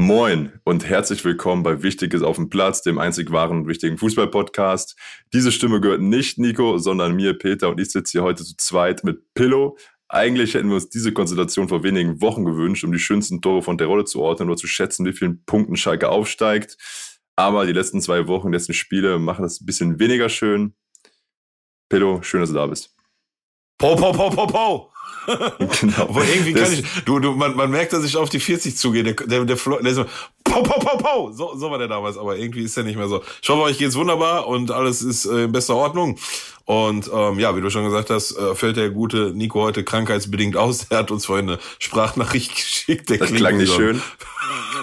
Moin und herzlich willkommen bei Wichtiges auf dem Platz, dem einzig wahren und wichtigen Fußball-Podcast. Diese Stimme gehört nicht Nico, sondern mir, Peter, und ich sitze hier heute zu zweit mit Pillow. Eigentlich hätten wir uns diese Konstellation vor wenigen Wochen gewünscht, um die schönsten Tore von der Rolle zu ordnen oder zu schätzen, wie vielen Punkten Schalke aufsteigt. Aber die letzten zwei Wochen, die letzten Spiele machen das ein bisschen weniger schön. Pillow, schön, dass du da bist. Po, po, po, po, po. Genau. Aber irgendwie kann ich, du, du, man, man merkt, dass ich auf die 40 zugehe. Der, der, der, Flo, der so, pow, pow, pow, pow. So, so war der damals, aber irgendwie ist der nicht mehr so. Ich hoffe, euch geht's wunderbar und alles ist äh, in bester Ordnung. Und ähm, ja, wie du schon gesagt hast, äh, fällt der gute Nico heute krankheitsbedingt aus. Er hat uns vorhin eine Sprachnachricht geschickt. Der das klang nicht schön.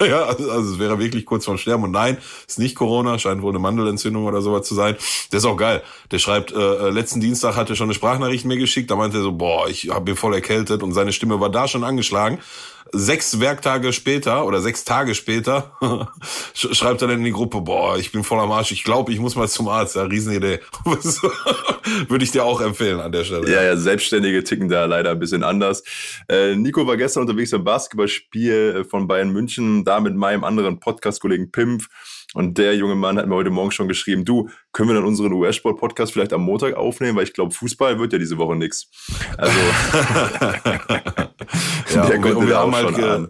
ja, also, also es wäre wirklich kurz vorm Sterben. Und nein, ist nicht Corona, scheint wohl eine Mandelentzündung oder sowas zu sein. Der ist auch geil. Der schreibt, äh, letzten Dienstag hat er schon eine Sprachnachricht mir geschickt. Da meinte er so, boah, ich habe mir voll erkältet und seine Stimme war da schon angeschlagen sechs Werktage später oder sechs Tage später schreibt er dann in die Gruppe, boah, ich bin voll am Arsch, ich glaube, ich muss mal zum Arzt. Ja, Riesenidee. Würde ich dir auch empfehlen an der Stelle. Ja, ja, Selbstständige ticken da leider ein bisschen anders. Äh, Nico war gestern unterwegs beim Basketballspiel von Bayern München, da mit meinem anderen Podcast-Kollegen Pimpf. Und der junge Mann hat mir heute Morgen schon geschrieben, du, können wir dann unseren US-Sport-Podcast vielleicht am Montag aufnehmen, weil ich glaube, Fußball wird ja diese Woche nix. Also ja, der und, und wir haben halt ge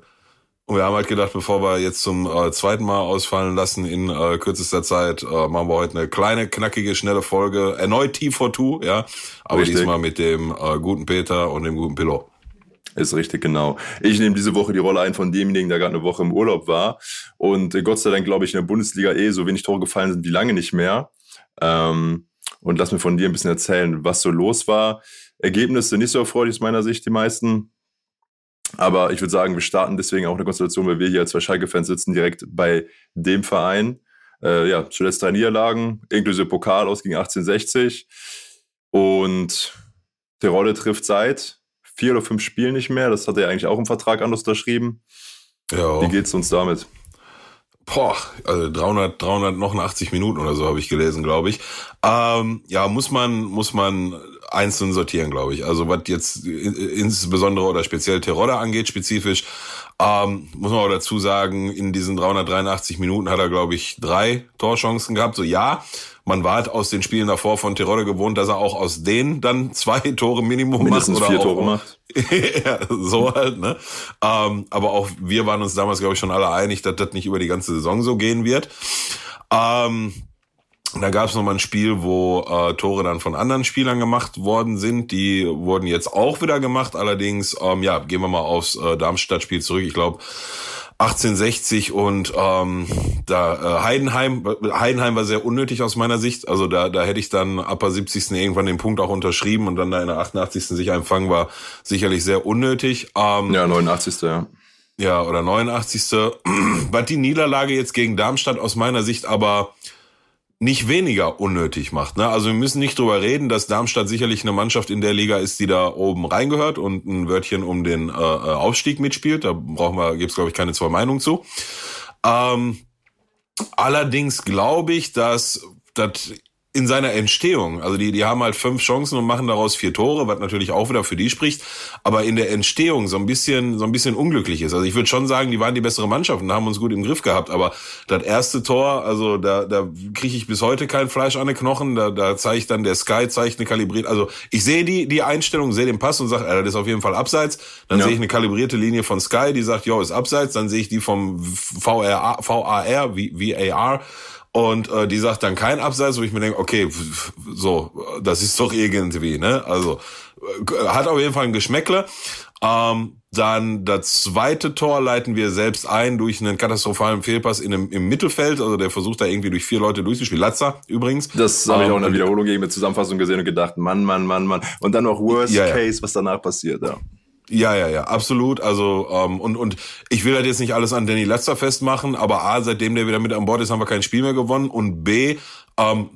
und wir haben halt gedacht, bevor wir jetzt zum äh, zweiten Mal ausfallen lassen in äh, kürzester Zeit, äh, machen wir heute eine kleine, knackige, schnelle Folge. Erneut T42, ja. Aber Richtig. diesmal mit dem äh, guten Peter und dem guten Pillow. Ist richtig, genau. Ich nehme diese Woche die Rolle ein von demjenigen, der gerade eine Woche im Urlaub war. Und äh, Gott sei Dank, glaube ich, in der Bundesliga eh so wenig Tore gefallen sind wie lange nicht mehr. Ähm, und lass mir von dir ein bisschen erzählen, was so los war. Ergebnisse nicht so erfreulich aus meiner Sicht, die meisten. Aber ich würde sagen, wir starten deswegen auch eine Konstellation, weil wir hier als zwei Schalke-Fans sitzen, direkt bei dem Verein. Äh, ja, zuletzt drei Niederlagen, inklusive Pokal aus gegen 1860. Und der Rolle trifft seit vier oder fünf Spielen nicht mehr. Das hat er eigentlich auch im Vertrag anders unterschrieben. Ja. Wie geht's uns damit? Boah, also 300, 389 Minuten oder so habe ich gelesen, glaube ich. Ähm, ja, muss man, muss man einzeln sortieren, glaube ich. Also was jetzt insbesondere oder speziell Terodde angeht, spezifisch, ähm, muss man auch dazu sagen, in diesen 383 Minuten hat er, glaube ich, drei Torchancen gehabt. So ja, man war halt aus den Spielen davor von Terodde gewohnt, dass er auch aus denen dann zwei Tore Minimum Mindestens macht. Oder vier Tore macht. ja, so halt, ne? Ähm, aber auch wir waren uns damals, glaube ich, schon alle einig, dass das nicht über die ganze Saison so gehen wird. Ähm, da gab es nochmal ein Spiel, wo äh, Tore dann von anderen Spielern gemacht worden sind. Die wurden jetzt auch wieder gemacht. Allerdings, ähm, ja, gehen wir mal aufs äh, Darmstadt-Spiel zurück. Ich glaube, 1860 und ähm, da äh, Heidenheim. Heidenheim war sehr unnötig aus meiner Sicht. Also da, da hätte ich dann ab der 70. irgendwann den Punkt auch unterschrieben und dann da in der 88. sich einfangen war sicherlich sehr unnötig. Ähm, ja, 89. ja. Ja, oder 89. Was die Niederlage jetzt gegen Darmstadt aus meiner Sicht aber nicht weniger unnötig macht. Ne? Also wir müssen nicht drüber reden, dass Darmstadt sicherlich eine Mannschaft in der Liga ist, die da oben reingehört und ein Wörtchen um den äh, äh Aufstieg mitspielt. Da brauchen wir, gibt's glaube ich keine zwei Meinungen zu. Ähm, allerdings glaube ich, dass das in seiner Entstehung. Also die, die haben halt fünf Chancen und machen daraus vier Tore, was natürlich auch wieder für die spricht. Aber in der Entstehung so ein bisschen, so ein bisschen unglücklich ist. Also ich würde schon sagen, die waren die bessere Mannschaft und haben uns gut im Griff gehabt. Aber das erste Tor, also da, da kriege ich bis heute kein Fleisch an den Knochen. Da, da zeigt dann der Sky, zeigt eine kalibrierte. Also ich sehe die, die Einstellung, sehe den Pass und sage, äh, das ist auf jeden Fall abseits. Dann ja. sehe ich eine kalibrierte Linie von Sky, die sagt, jo, ist abseits. Dann sehe ich die vom VAR, VAR, VAR und äh, die sagt dann kein Abseits, wo ich mir denke, okay, so, das ist doch irgendwie, ne? Also äh, hat auf jeden Fall ein Geschmäckle. Ähm, dann das zweite Tor leiten wir selbst ein durch einen katastrophalen Fehlpass in einem, im Mittelfeld. Also der versucht da irgendwie durch vier Leute durchzuspielen. Latzer übrigens. Das habe ich auch in der ähm, Wiederholung gegen mit Zusammenfassung gesehen und gedacht, Mann, Mann, Mann, Mann. Und dann noch Worst ja, ja. Case, was danach passiert, ja. Ja, ja, ja, absolut. Also ähm, und und ich will halt jetzt nicht alles an Danny Letzer festmachen, aber a seitdem der wieder mit an Bord ist, haben wir kein Spiel mehr gewonnen und b ähm,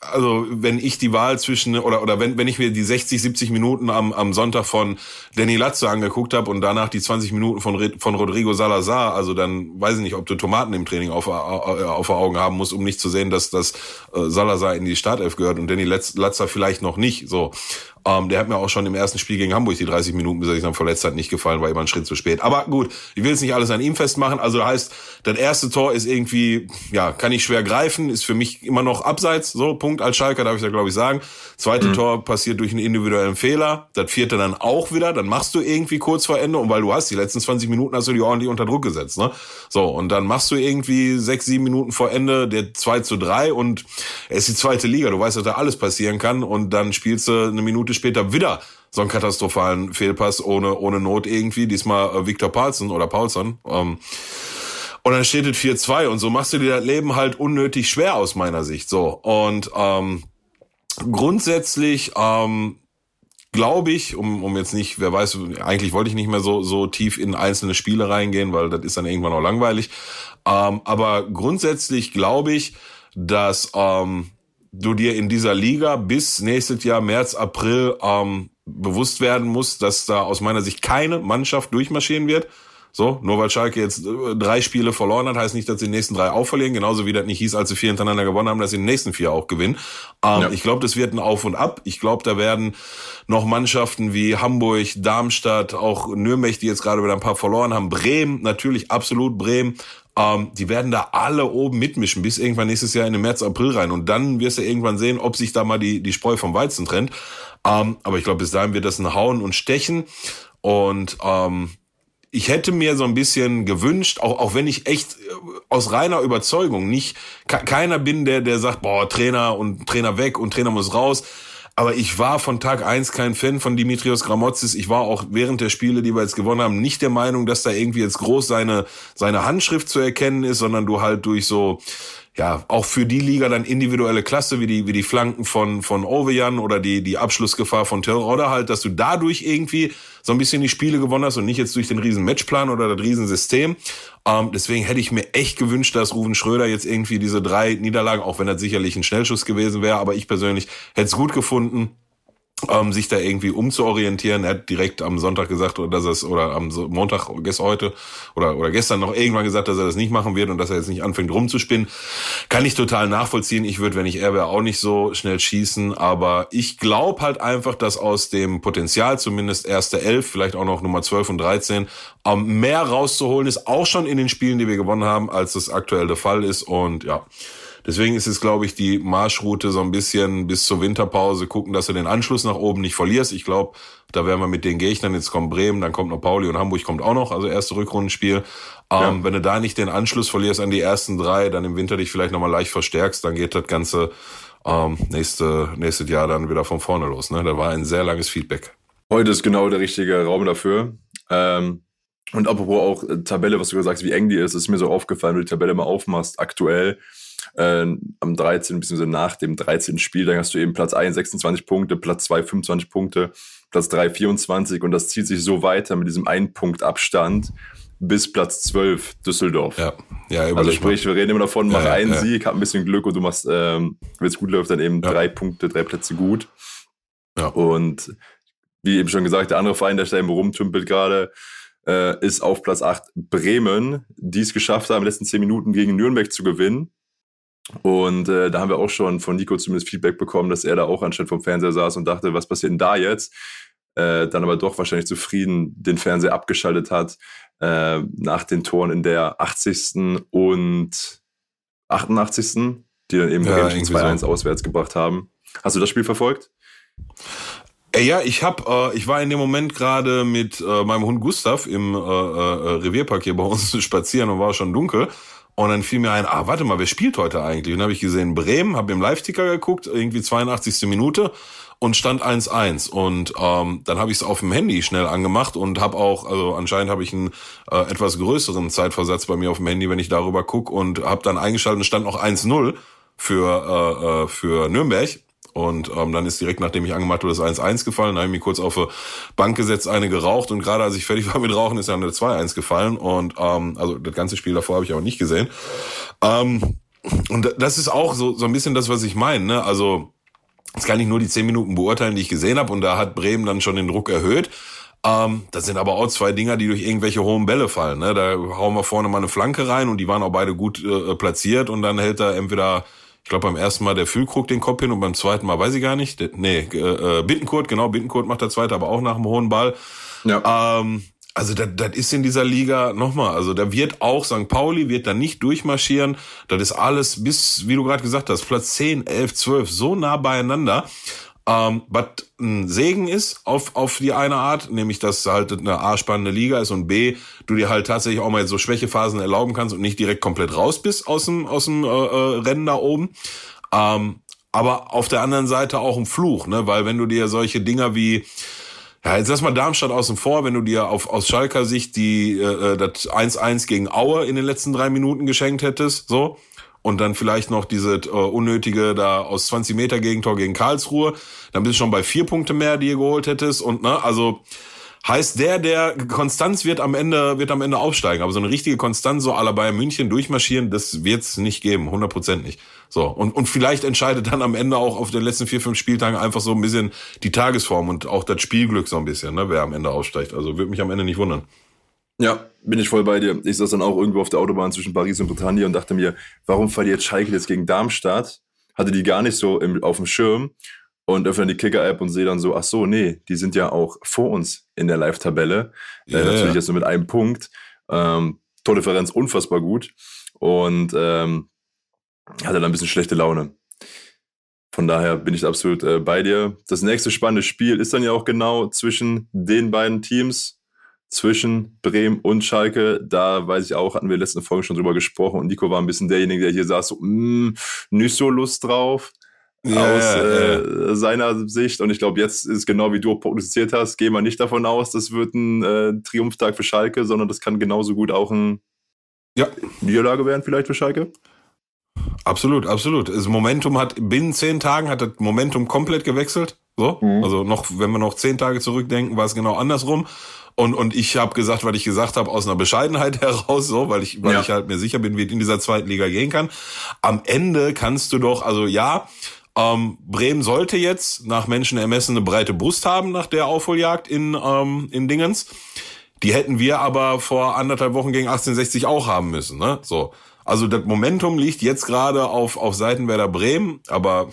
also wenn ich die Wahl zwischen oder oder wenn wenn ich mir die 60 70 Minuten am am Sonntag von Danny Latze angeguckt habe und danach die 20 Minuten von von Rodrigo Salazar, also dann weiß ich nicht, ob du Tomaten im Training auf auf Augen haben musst, um nicht zu sehen, dass das äh, Salazar in die Startelf gehört und Danny Latzer vielleicht noch nicht. So, ähm, der hat mir auch schon im ersten Spiel gegen Hamburg die 30 Minuten, bis er sich dann verletzt hat, nicht gefallen, war immer ein Schritt zu spät. Aber gut, ich will jetzt nicht alles an ihm festmachen. Also heißt, das erste Tor ist irgendwie, ja, kann ich schwer greifen, ist für mich immer noch abseits, so Punkt als Schalker, darf ich da glaube ich sagen. Zweite mhm. Tor passiert durch einen individuellen Fehler. Das vierte dann auch wieder, dann machst du irgendwie kurz vor Ende und weil du hast die letzten 20 Minuten hast du die ordentlich unter Druck gesetzt, ne? So, und dann machst du irgendwie sechs, sieben Minuten vor Ende der 2 zu 3 und es ist die zweite Liga, du weißt, dass da alles passieren kann und dann spielst du eine Minute später wieder so einen katastrophalen Fehlpass ohne, ohne Not irgendwie. Diesmal äh, Viktor Paulsen oder Paulson. Ähm, und dann steht es 4-2 und so machst du dir das Leben halt unnötig schwer aus meiner Sicht. So. Und ähm, grundsätzlich ähm, glaube ich, um, um jetzt nicht, wer weiß, eigentlich wollte ich nicht mehr so, so tief in einzelne Spiele reingehen, weil das ist dann irgendwann auch langweilig. Ähm, aber grundsätzlich glaube ich, dass ähm, du dir in dieser Liga bis nächstes Jahr März, April ähm, bewusst werden musst, dass da aus meiner Sicht keine Mannschaft durchmarschieren wird. So, nur weil Schalke jetzt äh, drei Spiele verloren hat, heißt nicht, dass sie die nächsten drei auch verlieren. Genauso wie das nicht hieß, als sie vier hintereinander gewonnen haben, dass sie die nächsten vier auch gewinnen. Ähm, ja. Ich glaube, das wird ein Auf und Ab. Ich glaube, da werden noch Mannschaften wie Hamburg, Darmstadt, auch Nürnberg, die jetzt gerade wieder ein paar verloren haben, Bremen, natürlich absolut Bremen, ähm, die werden da alle oben mitmischen, bis irgendwann nächstes Jahr in den März, April rein. Und dann wirst du irgendwann sehen, ob sich da mal die, die Spreu vom Weizen trennt. Ähm, aber ich glaube, bis dahin wird das ein Hauen und Stechen. Und ähm, ich hätte mir so ein bisschen gewünscht, auch, auch wenn ich echt äh, aus reiner Überzeugung nicht keiner bin, der, der sagt, boah, Trainer und Trainer weg und Trainer muss raus. Aber ich war von Tag eins kein Fan von Dimitrios Gramotzis. Ich war auch während der Spiele, die wir jetzt gewonnen haben, nicht der Meinung, dass da irgendwie jetzt groß seine, seine Handschrift zu erkennen ist, sondern du halt durch so, ja, auch für die Liga dann individuelle Klasse, wie die, wie die Flanken von, von Ovejan oder die, die Abschlussgefahr von Terror oder halt, dass du dadurch irgendwie so ein bisschen die Spiele gewonnen hast und nicht jetzt durch den riesen Matchplan oder das riesen System. Ähm, deswegen hätte ich mir echt gewünscht, dass Ruven Schröder jetzt irgendwie diese drei Niederlagen, auch wenn das sicherlich ein Schnellschuss gewesen wäre, aber ich persönlich hätte es gut gefunden, ähm, sich da irgendwie umzuorientieren. Er hat direkt am Sonntag gesagt, dass er es, oder am Montag, gestern heute, oder, oder gestern noch irgendwann gesagt, dass er das nicht machen wird und dass er jetzt nicht anfängt rumzuspinnen. Kann ich total nachvollziehen. Ich würde, wenn ich er wäre, auch nicht so schnell schießen, aber ich glaube halt einfach, dass aus dem Potenzial, zumindest erste Elf, vielleicht auch noch Nummer 12 und 13, ähm, mehr rauszuholen ist, auch schon in den Spielen, die wir gewonnen haben, als das aktuell der Fall ist und ja, Deswegen ist es, glaube ich, die Marschroute so ein bisschen bis zur Winterpause gucken, dass du den Anschluss nach oben nicht verlierst. Ich glaube, da werden wir mit den Gegnern, jetzt kommt Bremen, dann kommt noch Pauli und Hamburg kommt auch noch, also erste Rückrundenspiel. Ja. Ähm, wenn du da nicht den Anschluss verlierst an die ersten drei, dann im Winter dich vielleicht nochmal leicht verstärkst, dann geht das Ganze ähm, nächste, nächstes Jahr dann wieder von vorne los. Ne? Da war ein sehr langes Feedback. Heute ist genau der richtige Raum dafür. Ähm, und apropos auch äh, Tabelle, was du gesagt hast, wie eng die ist, ist mir so aufgefallen, wenn du die Tabelle mal aufmachst, aktuell äh, am 13. bzw. nach dem 13. Spiel, dann hast du eben Platz 1 26 Punkte, Platz 2 25 Punkte, Platz 3 24 und das zieht sich so weiter mit diesem ein Punkt Abstand bis Platz 12 Düsseldorf. Ja, ja Also sprich, wir reden immer davon, mach ja, einen ja. Sieg, hab ein bisschen Glück und du machst, ähm, wenn es gut läuft, dann eben ja. drei Punkte, drei Plätze gut. Ja. Und wie eben schon gesagt, der andere Verein, der da eben rumtümpelt gerade, äh, ist auf Platz 8 Bremen, die es geschafft haben, in den letzten 10 Minuten gegen Nürnberg zu gewinnen. Und äh, da haben wir auch schon von Nico zumindest Feedback bekommen, dass er da auch anstatt vom Fernseher saß und dachte, was passiert denn da jetzt? Äh, dann aber doch wahrscheinlich zufrieden den Fernseher abgeschaltet hat äh, nach den Toren in der 80. und 88. die dann eben ja, 2-1 so. auswärts gebracht haben. Hast du das Spiel verfolgt? Äh, ja, ich hab, äh, ich war in dem Moment gerade mit äh, meinem Hund Gustav im äh, äh, Revierpark hier bei uns spazieren und war schon dunkel. Und dann fiel mir ein, ah, warte mal, wer spielt heute eigentlich? Und dann habe ich gesehen, Bremen, habe im Live-Ticker geguckt, irgendwie 82. Minute und stand 1-1. Und ähm, dann habe ich es auf dem Handy schnell angemacht und habe auch, also anscheinend habe ich einen äh, etwas größeren Zeitversatz bei mir auf dem Handy, wenn ich darüber guck und habe dann eingeschaltet und stand noch 1-0 für, äh, äh, für Nürnberg. Und ähm, dann ist direkt, nachdem ich angemacht wurde, das 1-1 gefallen. Dann habe ich mich kurz auf eine Bank gesetzt, eine geraucht. Und gerade als ich fertig war mit Rauchen, ist dann eine 2-1 gefallen. Und ähm, also das ganze Spiel davor habe ich auch nicht gesehen. Ähm, und das ist auch so, so ein bisschen das, was ich meine. Ne? Also, jetzt kann ich nur die zehn Minuten beurteilen, die ich gesehen habe. Und da hat Bremen dann schon den Druck erhöht. Ähm, das sind aber auch zwei Dinger, die durch irgendwelche hohen Bälle fallen. Ne? Da hauen wir vorne mal eine Flanke rein und die waren auch beide gut äh, platziert. Und dann hält er entweder ich glaube beim ersten Mal der Füllkrug den Kopf hin und beim zweiten Mal weiß ich gar nicht. Nee, äh, Bittenkurt, genau, Bittenkurt macht der zweite, aber auch nach dem hohen Ball. Ja. Ähm, also das, das ist in dieser Liga nochmal, also da wird auch St. Pauli, wird da nicht durchmarschieren. Das ist alles bis, wie du gerade gesagt hast, Platz 10, 11, 12, so nah beieinander. Ähm, was ein Segen ist auf, auf die eine Art, nämlich dass halt eine A spannende Liga ist und B, du dir halt tatsächlich auch mal so Schwächephasen erlauben kannst und nicht direkt komplett raus bist aus dem, aus dem äh, äh, Rennen da oben. Ähm, aber auf der anderen Seite auch ein Fluch, ne? Weil wenn du dir solche Dinger wie ja, jetzt lass mal Darmstadt außen vor, wenn du dir auf, aus Schalker Sicht die äh, äh das 1-1 gegen Aue in den letzten drei Minuten geschenkt hättest, so, und dann vielleicht noch diese äh, unnötige da aus 20 Meter Gegentor gegen Karlsruhe, dann bist du schon bei vier Punkte mehr, die ihr geholt hättest. Und ne, also heißt der, der Konstanz wird am Ende, wird am Ende aufsteigen. Aber so eine richtige Konstanz, so aller Bayern München durchmarschieren, das wird's nicht geben, 100% nicht. So. Und, und vielleicht entscheidet dann am Ende auch auf den letzten vier, fünf Spieltagen einfach so ein bisschen die Tagesform und auch das Spielglück so ein bisschen, ne, wer am Ende aufsteigt. Also würde mich am Ende nicht wundern. Ja, bin ich voll bei dir. Ich saß dann auch irgendwo auf der Autobahn zwischen Paris und Bretagne und dachte mir, warum verliert Schalke jetzt gegen Darmstadt? Hatte die gar nicht so im, auf dem Schirm und öffne die Kicker-App und sehe dann so, ach so, nee, die sind ja auch vor uns in der Live-Tabelle. Yeah. Äh, natürlich jetzt nur mit einem Punkt. Ähm, Tordifferenz unfassbar gut. Und ähm, hatte dann ein bisschen schlechte Laune. Von daher bin ich absolut äh, bei dir. Das nächste spannende Spiel ist dann ja auch genau zwischen den beiden Teams, zwischen Bremen und Schalke. Da weiß ich auch, hatten wir in der letzten Folge schon drüber gesprochen und Nico war ein bisschen derjenige, der hier saß, so, mm, nicht so Lust drauf yeah, aus äh, yeah. seiner Sicht. Und ich glaube, jetzt ist genau wie du prognostiziert hast, gehen wir nicht davon aus, das wird ein äh, Triumphtag für Schalke, sondern das kann genauso gut auch ein ja. Niederlage werden, vielleicht für Schalke. Absolut, absolut. Das Momentum hat binnen zehn Tagen hat das Momentum komplett gewechselt. So, mhm. also noch, wenn wir noch zehn Tage zurückdenken, war es genau andersrum. Und, und ich habe gesagt, was ich gesagt habe, aus einer Bescheidenheit heraus, so, weil ich, weil ja. ich halt mir sicher bin, wie es in dieser zweiten Liga gehen kann. Am Ende kannst du doch, also ja, ähm, Bremen sollte jetzt nach Menschenermessen eine breite Brust haben nach der Aufholjagd in, ähm, in Dingens. Die hätten wir aber vor anderthalb Wochen gegen 1860 auch haben müssen. Ne? So. Also das Momentum liegt jetzt gerade auf, auf Seiten Werder Bremen, aber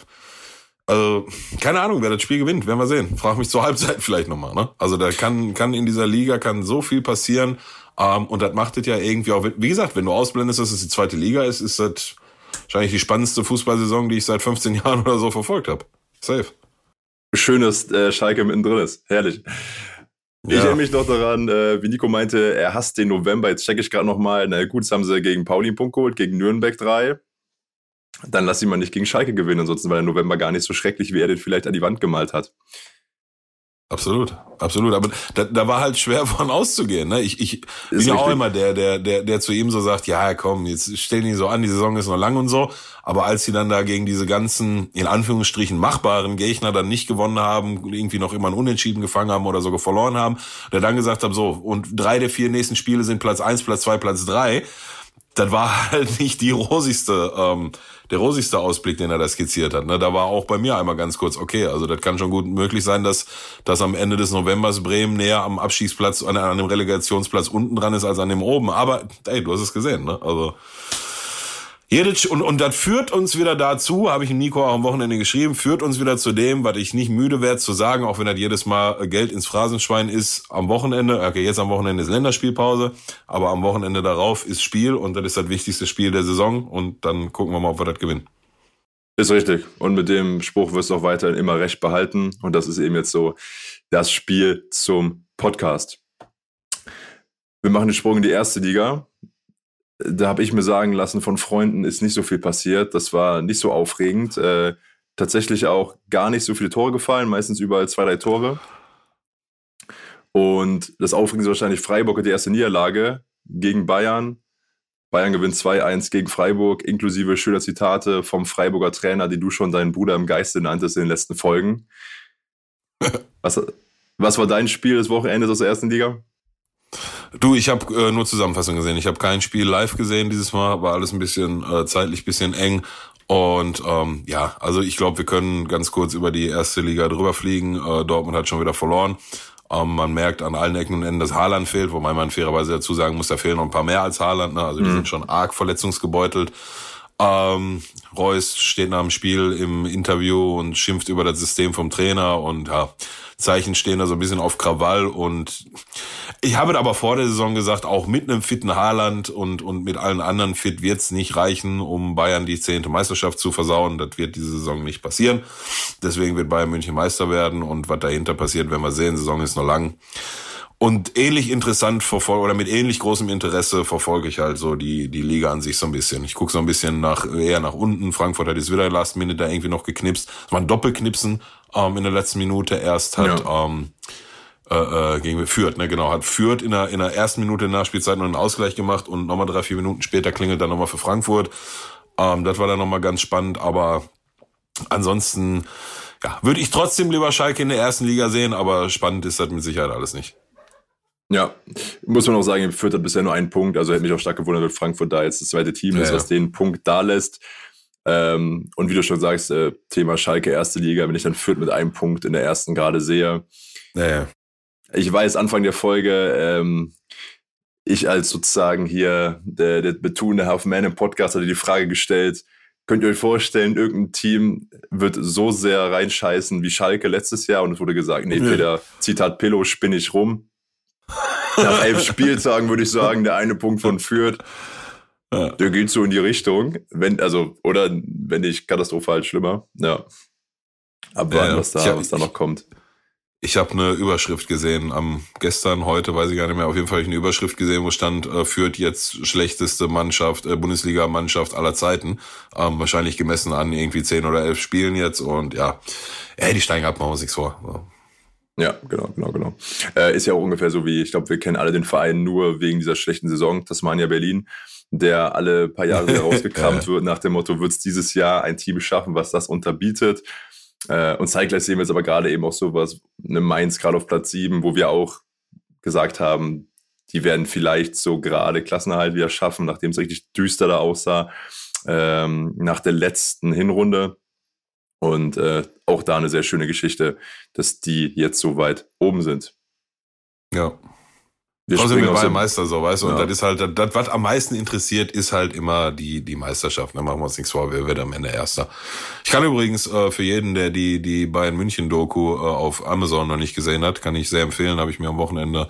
also, keine Ahnung, wer das Spiel gewinnt, werden wir sehen. Frag mich zur Halbzeit vielleicht nochmal. Ne? Also da kann, kann in dieser Liga kann so viel passieren. Ähm, und das macht es ja irgendwie auch, wie gesagt, wenn du ausblendest, dass es die zweite Liga ist, ist das wahrscheinlich die spannendste Fußballsaison, die ich seit 15 Jahren oder so verfolgt habe. Safe. Schön, dass äh, Schalke mittendrin ist. Herrlich. Ja. Ich erinnere mich noch daran, äh, wie Nico meinte, er hasst den November. Jetzt checke ich gerade nochmal. Na gut, jetzt haben sie gegen Pauli einen Punkt geholt, gegen Nürnberg 3. Dann lass sie mal nicht gegen Schalke gewinnen, ansonsten war der November gar nicht so schrecklich, wie er den vielleicht an die Wand gemalt hat. Absolut, absolut. Aber da, da war halt schwer von auszugehen. Ne? Ich, ich bin ja auch immer der, der, der, der zu ihm so sagt, ja komm, jetzt stellen die so an, die Saison ist noch lang und so. Aber als sie dann da gegen diese ganzen, in Anführungsstrichen, machbaren Gegner dann nicht gewonnen haben, irgendwie noch immer ein Unentschieden gefangen haben oder sogar verloren haben, der dann gesagt hat, so, und drei der vier nächsten Spiele sind Platz eins, Platz zwei, Platz drei das war halt nicht die rosigste, ähm, der rosigste Ausblick, den er da skizziert hat. Ne? Da war auch bei mir einmal ganz kurz, okay, also das kann schon gut möglich sein, dass, dass am Ende des Novembers Bremen näher am Abstiegsplatz, an, an dem Relegationsplatz unten dran ist als an dem oben. Aber ey, du hast es gesehen, ne? Also Jedic, und, und das führt uns wieder dazu, habe ich Nico auch am Wochenende geschrieben, führt uns wieder zu dem, was ich nicht müde werde zu sagen, auch wenn das jedes Mal Geld ins Phrasenschwein ist, am Wochenende, okay, jetzt am Wochenende ist Länderspielpause, aber am Wochenende darauf ist Spiel und das ist das wichtigste Spiel der Saison und dann gucken wir mal, ob wir das gewinnen. Ist richtig. Und mit dem Spruch wirst du auch weiterhin immer recht behalten. Und das ist eben jetzt so das Spiel zum Podcast. Wir machen den Sprung in die erste Liga da habe ich mir sagen lassen von Freunden, ist nicht so viel passiert. Das war nicht so aufregend. Äh, tatsächlich auch gar nicht so viele Tore gefallen, meistens überall zwei, drei Tore. Und das Aufregende ist wahrscheinlich Freiburg die erste Niederlage gegen Bayern. Bayern gewinnt 2-1 gegen Freiburg, inklusive schöner Zitate vom Freiburger Trainer, die du schon deinen Bruder im Geiste nanntest in den letzten Folgen. was, was war dein Spiel des Wochenendes aus der ersten Liga? Du, ich habe äh, nur Zusammenfassung gesehen. Ich habe kein Spiel live gesehen dieses Mal, war alles ein bisschen äh, zeitlich bisschen eng. Und ähm, ja, also ich glaube, wir können ganz kurz über die erste Liga drüber fliegen. Äh, Dortmund hat schon wieder verloren. Ähm, man merkt an allen Ecken und Enden, dass Haaland fehlt, wobei man fairerweise dazu sagen muss, da fehlen noch ein paar mehr als Haaland. Ne? Also die mhm. sind schon arg verletzungsgebeutelt. Ähm, Reus steht nach dem Spiel im Interview und schimpft über das System vom Trainer und ja, Zeichen stehen da so ein bisschen auf Krawall und ich habe aber vor der Saison gesagt, auch mit einem fitten Haaland und, und mit allen anderen fit wird's nicht reichen, um Bayern die zehnte Meisterschaft zu versauen. Das wird diese Saison nicht passieren. Deswegen wird Bayern München Meister werden und was dahinter passiert, werden wir sehen. Saison ist noch lang. Und ähnlich interessant verfolge oder mit ähnlich großem Interesse verfolge ich halt so die, die Liga an sich so ein bisschen. Ich gucke so ein bisschen nach, eher nach unten. Frankfurt hat jetzt wieder Last Minute da irgendwie noch geknipst. Das war ein Doppelknipsen ähm, in der letzten Minute. Erst hat ja. ähm, äh, äh, gegen Fürth, ne, genau, hat Fürth in der, in der ersten Minute nach Spielzeit noch einen Ausgleich gemacht und nochmal drei, vier Minuten später klingelt dann nochmal für Frankfurt. Ähm, das war dann nochmal ganz spannend, aber ansonsten, ja, würde ich trotzdem lieber Schalke in der ersten Liga sehen, aber spannend ist das mit Sicherheit alles nicht. Ja, muss man auch sagen, Fürth hat bisher nur einen Punkt. Also hätte mich auch stark gewundert, dass Frankfurt da jetzt das zweite Team ja, ist, was ja. den Punkt da lässt. Ähm, und wie du schon sagst, äh, Thema Schalke erste Liga, wenn ich dann Fürth mit einem Punkt in der ersten gerade sehe. Ja, ich weiß, Anfang der Folge, ähm, ich als sozusagen hier der, der betonende Half-Man im Podcast hatte die Frage gestellt, könnt ihr euch vorstellen, irgendein Team wird so sehr reinscheißen wie Schalke letztes Jahr und es wurde gesagt, nee, Peter, Zitat Pillow, spinne ich rum. Nach elf Spieltagen würde ich sagen, der eine Punkt von Fürth, ja. der geht so in die Richtung. Wenn, also, oder wenn nicht katastrophal schlimmer. Ja. Aber ja, was da, hab, was da noch kommt. Ich habe eine Überschrift gesehen am gestern, heute weiß ich gar nicht mehr. Auf jeden Fall habe ich eine Überschrift gesehen, wo stand, äh, führt jetzt schlechteste Mannschaft, äh, Bundesliga-Mannschaft aller Zeiten. Ähm, wahrscheinlich gemessen an irgendwie zehn oder elf Spielen jetzt. Und ja, ey, die steigen ab, machen wir uns nichts vor. Ja, genau, genau, genau. Äh, ist ja auch ungefähr so wie, ich glaube, wir kennen alle den Verein nur wegen dieser schlechten Saison, Tasmania Berlin, der alle paar Jahre wieder rausgekramt wird nach dem Motto, wird es dieses Jahr ein Team schaffen, was das unterbietet. Äh, und zeitgleich sehen wir jetzt aber gerade eben auch sowas, eine Mainz gerade auf Platz 7, wo wir auch gesagt haben, die werden vielleicht so gerade Klassenerhalt wieder schaffen, nachdem es richtig düster da aussah, ähm, nach der letzten Hinrunde. Und äh, auch da eine sehr schöne Geschichte, dass die jetzt so weit oben sind. Ja. Wir Außerdem wir beide Meister so, weißt du, ja. und das ist halt, das, was am meisten interessiert, ist halt immer die, die Meisterschaft. Da machen wir uns nichts vor, wer wird am Ende Erster. Ich kann übrigens äh, für jeden, der die, die Bayern München Doku äh, auf Amazon noch nicht gesehen hat, kann ich sehr empfehlen, habe ich mir am Wochenende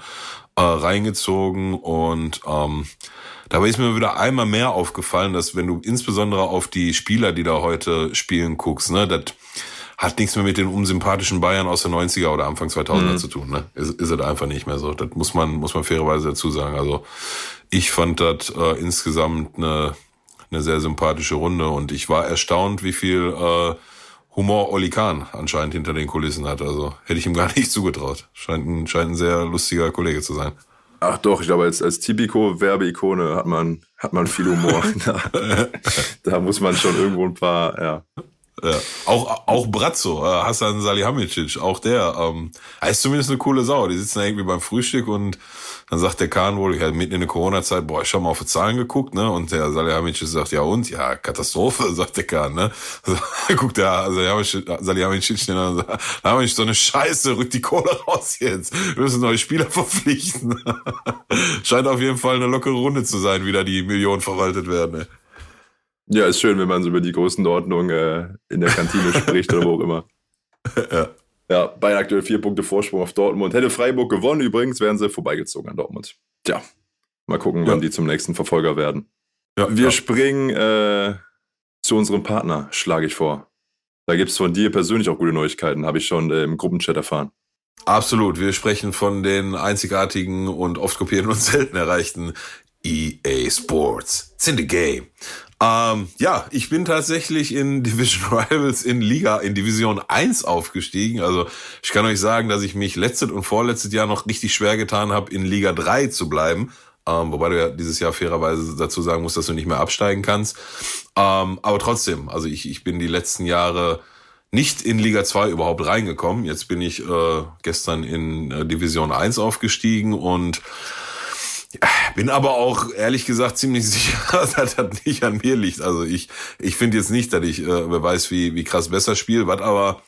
äh, reingezogen und ähm, Dabei ist mir wieder einmal mehr aufgefallen, dass wenn du insbesondere auf die Spieler, die da heute spielen, guckst, ne, das hat nichts mehr mit den unsympathischen Bayern aus den 90er oder Anfang 2000er mhm. zu tun, ne? Ist, ist es einfach nicht mehr so. Das muss man, muss man fairerweise dazu sagen. Also, ich fand das äh, insgesamt eine, eine sehr sympathische Runde und ich war erstaunt, wie viel äh, Humor Oli Kahn anscheinend hinter den Kulissen hat. Also, hätte ich ihm gar nicht zugetraut. Scheint ein, scheint ein sehr lustiger Kollege zu sein. Ach doch, ich glaube, als, als Tipico-Werbeikone hat man, hat man viel Humor. da, da muss man schon irgendwo ein paar, ja. Ja. Auch, auch Brazzo, äh, Hassan Salihamidzic, auch der, ähm, er ist zumindest eine coole Sau. Die sitzen da irgendwie beim Frühstück und dann sagt der Kahn wohl, ich hatte mitten in der Corona-Zeit, boah, ich habe mal auf die Zahlen geguckt, ne? Und der Salihamidzic sagt, ja und? Ja, Katastrophe, sagt der Kahn, ne? Also, guckt der Salihamidzic den an und sagt, da haben wir nicht so eine Scheiße, rückt die Kohle raus jetzt. Wir müssen neue Spieler verpflichten. Scheint auf jeden Fall eine lockere Runde zu sein, wie da die Millionen verwaltet werden, ne? Ja, ist schön, wenn man so über die Größenordnung äh, in der Kantine spricht oder wo auch immer. Ja. Ja, Bayern aktuell vier Punkte Vorsprung auf Dortmund. Hätte Freiburg gewonnen übrigens, wären sie vorbeigezogen an Dortmund. Tja, mal gucken, wann die zum nächsten Verfolger werden. Ja, Wir ja. springen äh, zu unserem Partner, schlage ich vor. Da gibt es von dir persönlich auch gute Neuigkeiten, habe ich schon äh, im Gruppenchat erfahren. Absolut. Wir sprechen von den einzigartigen und oft kopierten und selten erreichten EA Sports. It's in the game. Ähm, ja, ich bin tatsächlich in Division Rivals in Liga, in Division 1 aufgestiegen. Also ich kann euch sagen, dass ich mich letztes und vorletztes Jahr noch richtig schwer getan habe, in Liga 3 zu bleiben. Ähm, wobei du ja dieses Jahr fairerweise dazu sagen musst, dass du nicht mehr absteigen kannst. Ähm, aber trotzdem, also ich, ich bin die letzten Jahre nicht in Liga 2 überhaupt reingekommen. Jetzt bin ich äh, gestern in äh, Division 1 aufgestiegen und Bin aber auch ehrlich gesagt ziemlich sicher, dass das nicht an mir liegt. Also ich, ich finde jetzt nicht, dass ich äh, wer weiß, wie, wie krass besser spiele, was aber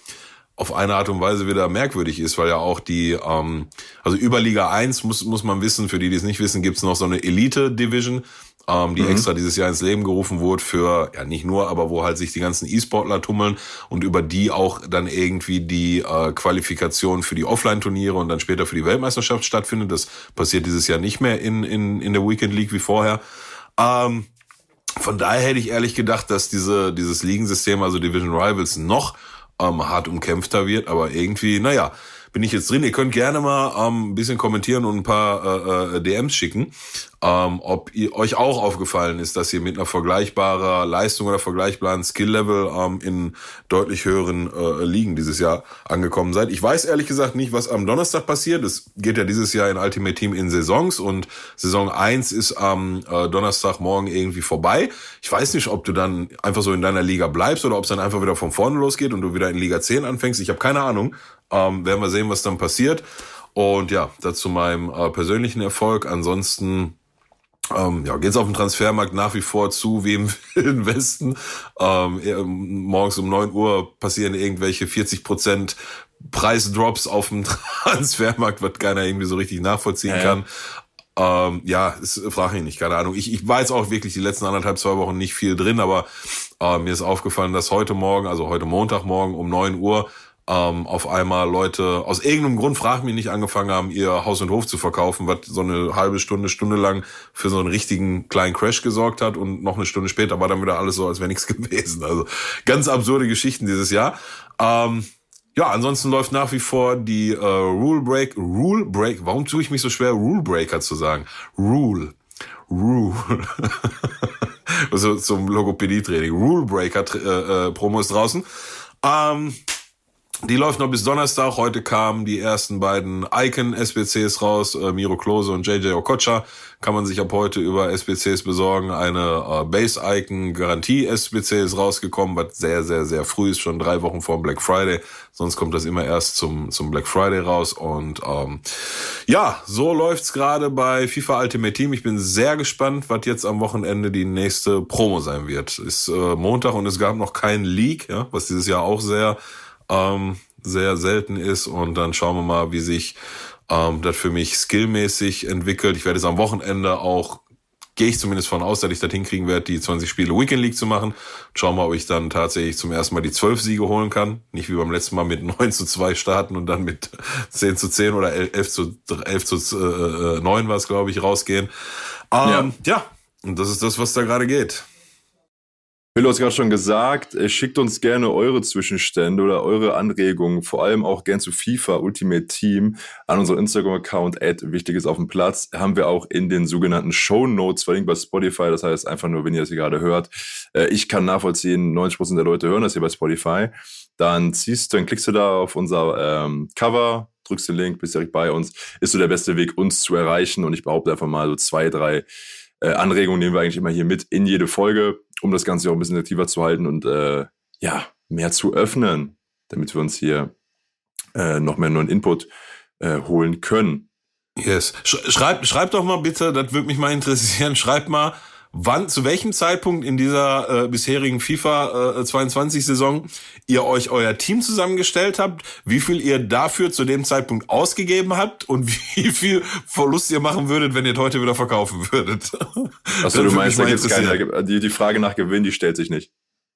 auf eine Art und Weise wieder merkwürdig ist, weil ja auch die, ähm, also über Liga 1 muss, muss man wissen, für die, die es nicht wissen, gibt es noch so eine Elite-Division, ähm, die mhm. extra dieses Jahr ins Leben gerufen wurde für, ja nicht nur, aber wo halt sich die ganzen E-Sportler tummeln und über die auch dann irgendwie die äh, Qualifikation für die Offline-Turniere und dann später für die Weltmeisterschaft stattfindet. Das passiert dieses Jahr nicht mehr in, in, in der Weekend League wie vorher. Ähm, von daher hätte ich ehrlich gedacht, dass diese, dieses Ligensystem, also Division Rivals, noch ähm, hart umkämpfter wird, aber irgendwie, naja, bin ich jetzt drin. Ihr könnt gerne mal ähm, ein bisschen kommentieren und ein paar äh, äh DMs schicken, ähm, ob ihr, euch auch aufgefallen ist, dass ihr mit einer vergleichbarer Leistung oder vergleichbaren Skill-Level ähm, in deutlich höheren äh, Ligen dieses Jahr angekommen seid. Ich weiß ehrlich gesagt nicht, was am Donnerstag passiert. Es geht ja dieses Jahr in Ultimate Team in Saisons und Saison 1 ist am äh, Donnerstagmorgen irgendwie vorbei. Ich weiß nicht, ob du dann einfach so in deiner Liga bleibst oder ob es dann einfach wieder von vorne losgeht und du wieder in Liga 10 anfängst. Ich habe keine Ahnung. Ähm, werden wir sehen, was dann passiert. Und ja, dazu meinem äh, persönlichen Erfolg. Ansonsten ähm, ja, geht's auf dem Transfermarkt nach wie vor zu wie im Wilden Westen. Ähm, morgens um neun Uhr passieren irgendwelche 40 Prozent Preisdrops auf dem Transfermarkt, was keiner irgendwie so richtig nachvollziehen ja, kann. Ähm, ja, ist, frage ich nicht, keine Ahnung. Ich, ich war jetzt auch wirklich die letzten anderthalb, zwei Wochen nicht viel drin, aber äh, mir ist aufgefallen, dass heute Morgen, also heute Montagmorgen um neun Uhr, ähm, auf einmal Leute aus irgendeinem Grund, frag mich nicht, angefangen haben, ihr Haus und Hof zu verkaufen, was so eine halbe Stunde, Stunde lang für so einen richtigen kleinen Crash gesorgt hat und noch eine Stunde später war dann wieder alles so, als wäre nichts gewesen. Also ganz absurde Geschichten dieses Jahr. Ähm, ja, ansonsten läuft nach wie vor die äh, Rule Break, Rule Break, warum tue ich mich so schwer, Rule Breaker zu sagen? Rule. Rule. also zum Logopädie-Training. Rule Breaker äh, äh, Promo ist draußen. Ähm, die läuft noch bis Donnerstag. Heute kamen die ersten beiden Icon-SBCs raus, äh, Miro Klose und JJ Okocha. Kann man sich ab heute über SBCs besorgen. Eine äh, Base-Icon-Garantie-SBC ist rausgekommen, was sehr, sehr, sehr früh ist, schon drei Wochen vor Black Friday. Sonst kommt das immer erst zum, zum Black Friday raus. Und ähm, ja, so läuft's gerade bei FIFA Ultimate Team. Ich bin sehr gespannt, was jetzt am Wochenende die nächste Promo sein wird. Ist äh, Montag und es gab noch keinen Leak, ja, was dieses Jahr auch sehr ähm, sehr selten ist. Und dann schauen wir mal, wie sich ähm, das für mich skillmäßig entwickelt. Ich werde es am Wochenende auch, gehe ich zumindest von aus, dass ich das hinkriegen werde, die 20 Spiele Weekend League zu machen. Schauen wir, ob ich dann tatsächlich zum ersten Mal die 12 Siege holen kann. Nicht wie beim letzten Mal mit 9 zu 2 starten und dann mit 10 zu 10 oder 11 zu, 11 zu äh, 9 war es, glaube ich, rausgehen. Ähm, ja. ja, und das ist das, was da gerade geht. Phil hat gerade schon gesagt, äh, schickt uns gerne eure Zwischenstände oder eure Anregungen, vor allem auch gern zu FIFA Ultimate Team an unseren Instagram-Account at Wichtiges auf dem Platz. Haben wir auch in den sogenannten Show Notes verlinkt bei Spotify. Das heißt einfach nur, wenn ihr das hier gerade hört. Äh, ich kann nachvollziehen, 90% der Leute hören das hier bei Spotify. Dann ziehst, dann klickst du da auf unser ähm, Cover, drückst den Link, bist direkt bei uns. Ist so der beste Weg, uns zu erreichen. Und ich behaupte einfach mal so zwei, drei äh, Anregungen nehmen wir eigentlich immer hier mit in jede Folge um das Ganze auch ein bisschen aktiver zu halten und äh, ja, mehr zu öffnen, damit wir uns hier äh, noch mehr neuen Input äh, holen können. Yes. Schreibt schreib doch mal bitte, das würde mich mal interessieren, schreibt mal, wann, zu welchem Zeitpunkt in dieser äh, bisherigen FIFA äh, 22 Saison ihr euch euer Team zusammengestellt habt, wie viel ihr dafür zu dem Zeitpunkt ausgegeben habt und wie viel Verlust ihr machen würdet, wenn ihr heute wieder verkaufen würdet. Achso, du meinst, da gibt's keine, die, die Frage nach Gewinn, die stellt sich nicht.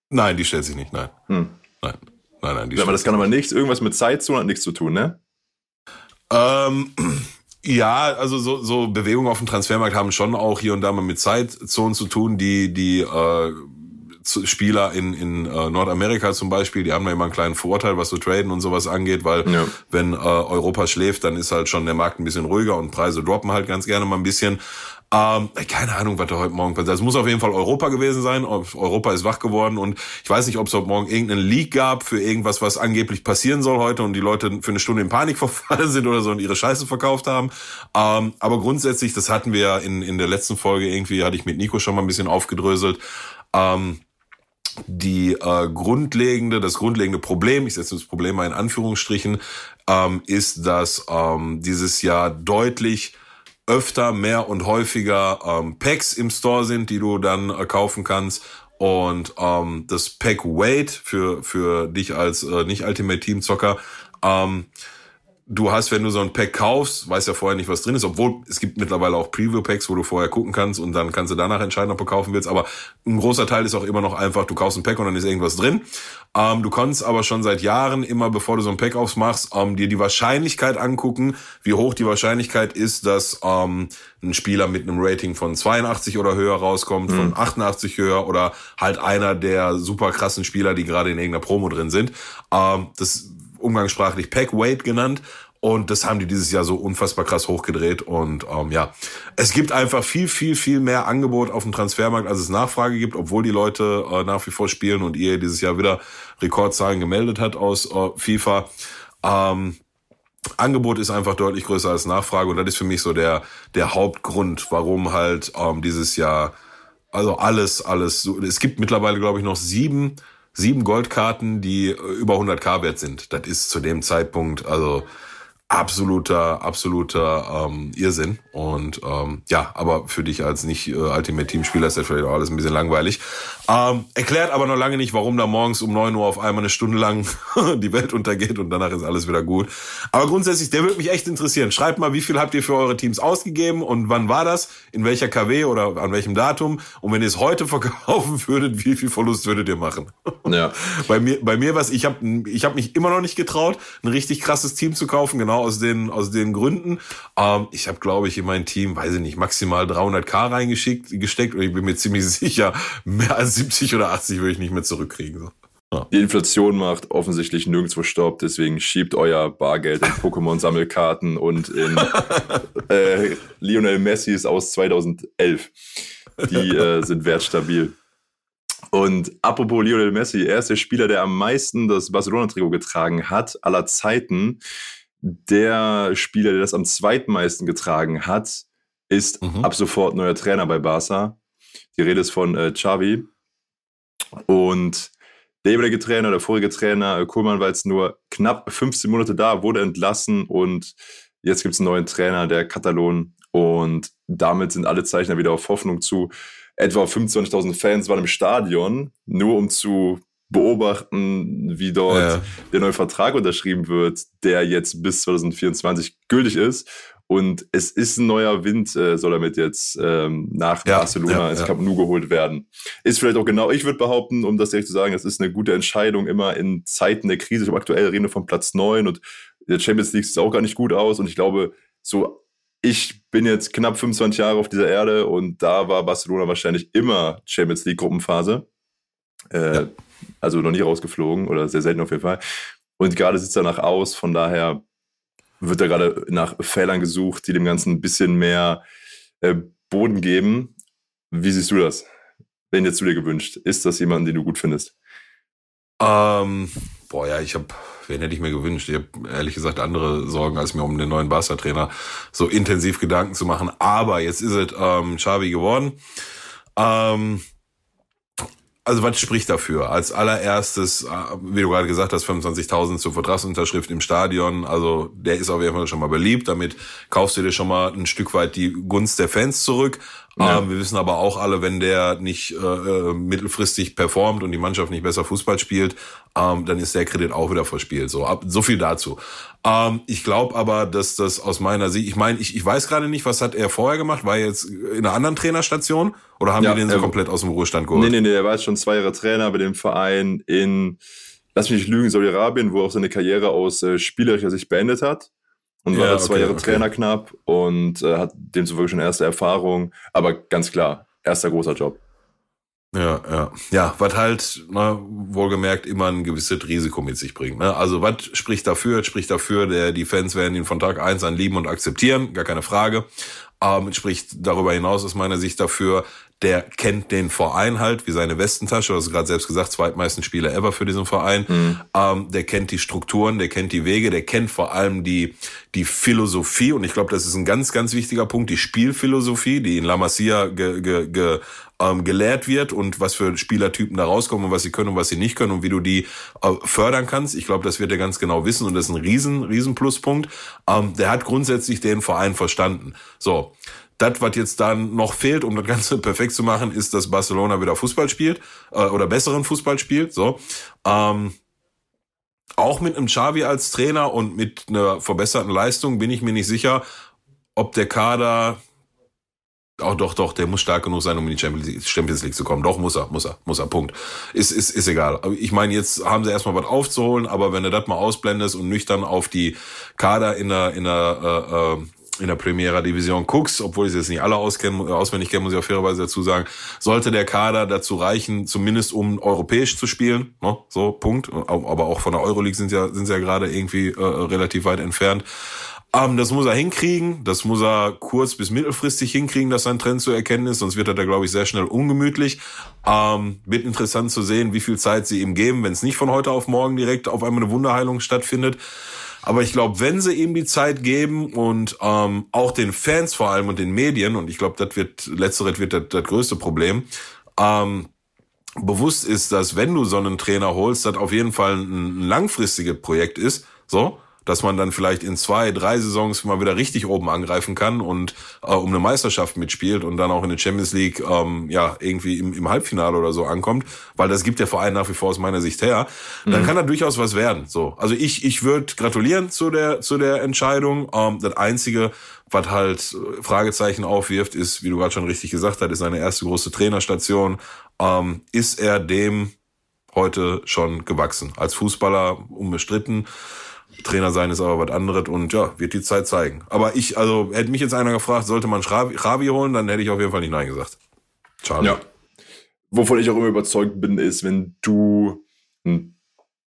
Nein, die stellt sich nicht, nein. Hm. Nein. Nein, nein, die ja, aber das kann aber nichts, irgendwas mit Zeit zu und hat nichts zu tun, ne? Ähm, ja, also so, so Bewegungen auf dem Transfermarkt haben schon auch hier und da mal mit Zeitzonen zu tun, die die äh, Spieler in, in äh, Nordamerika zum Beispiel, die haben da immer einen kleinen Vorteil, was so Traden und sowas angeht, weil ja. wenn äh, Europa schläft, dann ist halt schon der Markt ein bisschen ruhiger und Preise droppen halt ganz gerne mal ein bisschen. Ähm, keine Ahnung, was da heute Morgen passiert. Es muss auf jeden Fall Europa gewesen sein. Europa ist wach geworden und ich weiß nicht, ob es heute Morgen irgendeinen Leak gab für irgendwas, was angeblich passieren soll heute und die Leute für eine Stunde in Panik verfallen sind oder so und ihre Scheiße verkauft haben. Ähm, aber grundsätzlich, das hatten wir ja in, in der letzten Folge irgendwie, hatte ich mit Nico schon mal ein bisschen aufgedröselt. Ähm, die äh, grundlegende, das grundlegende Problem, ich setze das Problem mal in Anführungsstrichen, ähm, ist, dass ähm, dieses Jahr deutlich öfter, mehr und häufiger ähm, Packs im Store sind, die du dann äh, kaufen kannst. Und ähm, das Pack Weight für, für dich als äh, nicht Ultimate Team Zocker, ähm, du hast, wenn du so ein Pack kaufst, weißt ja vorher nicht, was drin ist, obwohl es gibt mittlerweile auch Preview-Packs, wo du vorher gucken kannst und dann kannst du danach entscheiden, ob du kaufen willst. Aber ein großer Teil ist auch immer noch einfach, du kaufst ein Pack und dann ist irgendwas drin. Ähm, du kannst aber schon seit Jahren immer, bevor du so ein Pack aufmachst, ähm, dir die Wahrscheinlichkeit angucken, wie hoch die Wahrscheinlichkeit ist, dass ähm, ein Spieler mit einem Rating von 82 oder höher rauskommt, mhm. von 88 höher oder halt einer der super krassen Spieler, die gerade in irgendeiner Promo drin sind. Ähm, das umgangssprachlich Pack Weight genannt. Und das haben die dieses Jahr so unfassbar krass hochgedreht. Und ähm, ja, es gibt einfach viel, viel, viel mehr Angebot auf dem Transfermarkt, als es Nachfrage gibt, obwohl die Leute äh, nach wie vor spielen und ihr dieses Jahr wieder Rekordzahlen gemeldet hat aus äh, FIFA. Ähm, Angebot ist einfach deutlich größer als Nachfrage und das ist für mich so der der Hauptgrund, warum halt ähm, dieses Jahr also alles alles so. Es gibt mittlerweile glaube ich noch sieben sieben Goldkarten, die äh, über 100k wert sind. Das ist zu dem Zeitpunkt also absoluter, absoluter ähm, Irrsinn. Und ähm, ja, aber für dich als nicht äh, Ultimate Team-Spieler ist das vielleicht auch alles ein bisschen langweilig. Ähm, erklärt aber noch lange nicht, warum da morgens um neun Uhr auf einmal eine Stunde lang die Welt untergeht und danach ist alles wieder gut. Aber grundsätzlich, der würde mich echt interessieren. Schreibt mal, wie viel habt ihr für eure Teams ausgegeben und wann war das? In welcher KW oder an welchem Datum? Und wenn ihr es heute verkaufen würdet, wie viel Verlust würdet ihr machen? Ja. bei mir, bei mir was, ich habe ich hab mich immer noch nicht getraut, ein richtig krasses Team zu kaufen, genau aus den, aus den Gründen. Ähm, ich habe, glaube ich, in mein Team, weiß ich nicht, maximal 300k reingeschickt, gesteckt und ich bin mir ziemlich sicher, mehr als 70 oder 80 würde ich nicht mehr zurückkriegen. So. Ja. Die Inflation macht offensichtlich nirgendwo Stopp, deswegen schiebt euer Bargeld in Pokémon-Sammelkarten und in äh, Lionel Messis aus 2011. Die äh, sind wertstabil. Und apropos Lionel Messi, er ist der Spieler, der am meisten das Barcelona-Trikot getragen hat, aller Zeiten. Der Spieler, der das am zweitmeisten getragen hat, ist mhm. ab sofort neuer Trainer bei Barca. Die Rede ist von äh, Xavi. Und der jeweilige Trainer, der vorige Trainer, äh, Kohlmann war jetzt nur knapp 15 Monate da, wurde entlassen und jetzt gibt es einen neuen Trainer, der Katalon. Und damit sind alle Zeichner wieder auf Hoffnung zu. Etwa 25.000 Fans waren im Stadion, nur um zu beobachten, wie dort ja. der neue Vertrag unterschrieben wird, der jetzt bis 2024 gültig ist. Und es ist ein neuer Wind, äh, soll damit jetzt ähm, nach ja, Barcelona ja, ins Camp Nou geholt werden. Ist vielleicht auch genau, ich würde behaupten, um das direkt zu sagen, es ist eine gute Entscheidung immer in Zeiten der Krise. Ich habe aktuell reden wir von Platz neun und der Champions League sieht auch gar nicht gut aus. Und ich glaube, so ich bin jetzt knapp 25 Jahre auf dieser Erde und da war Barcelona wahrscheinlich immer Champions League Gruppenphase. Äh, ja. Also noch nie rausgeflogen oder sehr selten auf jeden Fall. Und gerade sieht es danach aus, von daher wird da gerade nach Fehlern gesucht, die dem Ganzen ein bisschen mehr äh, Boden geben. Wie siehst du das? Wenn jetzt zu dir gewünscht, ist das jemand, den du gut findest? Ähm, boah, ja, ich habe, wen hätte ich mir gewünscht? Ich habe ehrlich gesagt andere Sorgen, als mir um den neuen Barca-Trainer so intensiv Gedanken zu machen. Aber jetzt ist es ähm, Xavi geworden. Ähm, also was spricht dafür? Als allererstes, äh, wie du gerade gesagt hast, 25.000 zur Vertragsunterschrift im Stadion. Also der ist auf jeden Fall schon mal beliebt. Damit kaufst du dir schon mal ein Stück weit die Gunst der Fans zurück. Ja. Ähm, wir wissen aber auch alle, wenn der nicht äh, äh, mittelfristig performt und die Mannschaft nicht besser Fußball spielt, ähm, dann ist der Kredit auch wieder verspielt. So, ab, so viel dazu. Ähm, ich glaube aber, dass das aus meiner Sicht, ich meine, ich, ich weiß gerade nicht, was hat er vorher gemacht? War er jetzt in einer anderen Trainerstation oder haben ja, die den so komplett aus dem Ruhestand geholt? Nee, nee, nee, er war jetzt schon zwei Jahre Trainer bei dem Verein in, lass mich nicht lügen, Saudi-Arabien, wo er auch seine Karriere aus äh, spielerischer Sicht beendet hat und ja, war okay, zwei Jahre okay. Trainer knapp und äh, hat demzufolge schon erste Erfahrung. Aber ganz klar, erster großer Job. Ja, ja. Ja, was halt, ne, wohlgemerkt, immer ein gewisses Risiko mit sich bringt. Ne? Also was spricht dafür? Spricht dafür, der, die Fans werden ihn von Tag eins an lieben und akzeptieren, gar keine Frage. Ähm, spricht darüber hinaus aus meiner Sicht dafür, der kennt den Verein halt wie seine Westentasche, du hast gerade selbst gesagt, zweitmeisten Spieler ever für diesen Verein. Mhm. Ähm, der kennt die Strukturen, der kennt die Wege, der kennt vor allem die, die Philosophie, und ich glaube, das ist ein ganz, ganz wichtiger Punkt, die Spielphilosophie, die in La Masia ge, ge, ge, ähm, gelehrt wird und was für Spielertypen da rauskommen und was sie können und was sie nicht können und wie du die äh, fördern kannst. Ich glaube, das wird er ganz genau wissen und das ist ein riesen, riesen Pluspunkt. Ähm, der hat grundsätzlich den Verein verstanden. So. Das, was jetzt dann noch fehlt, um das Ganze perfekt zu machen, ist, dass Barcelona wieder Fußball spielt äh, oder besseren Fußball spielt. So, ähm, auch mit einem Xavi als Trainer und mit einer verbesserten Leistung bin ich mir nicht sicher, ob der Kader Oh, doch, doch, der muss stark genug sein, um in die Champions League zu kommen. Doch, muss er, muss er, muss er, Punkt. Ist, ist, ist egal. Ich meine, jetzt haben sie erstmal was aufzuholen, aber wenn du das mal ausblendest und nüchtern auf die Kader in der, in der, äh, äh in der Primera Division guckst, obwohl ich sie jetzt nicht alle auskennen, auswendig kenne, muss ich auch fairerweise dazu sagen, sollte der Kader dazu reichen, zumindest um europäisch zu spielen, ne? so, Punkt. Aber auch von der Euroleague sind ja, sind sie ja gerade irgendwie äh, relativ weit entfernt. Ähm, das muss er hinkriegen, das muss er kurz- bis mittelfristig hinkriegen, dass sein Trend zu erkennen ist, sonst wird er da, glaube ich, sehr schnell ungemütlich. Ähm, wird interessant zu sehen, wie viel Zeit sie ihm geben, wenn es nicht von heute auf morgen direkt auf einmal eine Wunderheilung stattfindet. Aber ich glaube, wenn sie ihm die Zeit geben und ähm, auch den Fans vor allem und den Medien, und ich glaube, das wird, letzteres wird das, das größte Problem, ähm, bewusst ist, dass wenn du so einen Trainer holst, das auf jeden Fall ein, ein langfristiges Projekt ist, so, dass man dann vielleicht in zwei, drei Saisons mal wieder richtig oben angreifen kann und äh, um eine Meisterschaft mitspielt und dann auch in der Champions League ähm, ja irgendwie im, im Halbfinale oder so ankommt, weil das gibt der Verein nach wie vor aus meiner Sicht her, dann mhm. kann da durchaus was werden. So, also ich ich würde gratulieren zu der zu der Entscheidung. Ähm, das einzige was halt Fragezeichen aufwirft, ist, wie du gerade schon richtig gesagt hast, ist seine erste große Trainerstation. Ähm, ist er dem heute schon gewachsen? Als Fußballer unbestritten. Trainer sein ist aber was anderes und ja, wird die Zeit zeigen. Aber ich, also hätte mich jetzt einer gefragt, sollte man Ravi holen, dann hätte ich auf jeden Fall nicht Nein gesagt. Schade. Ja. Wovon ich auch immer überzeugt bin, ist, wenn du einen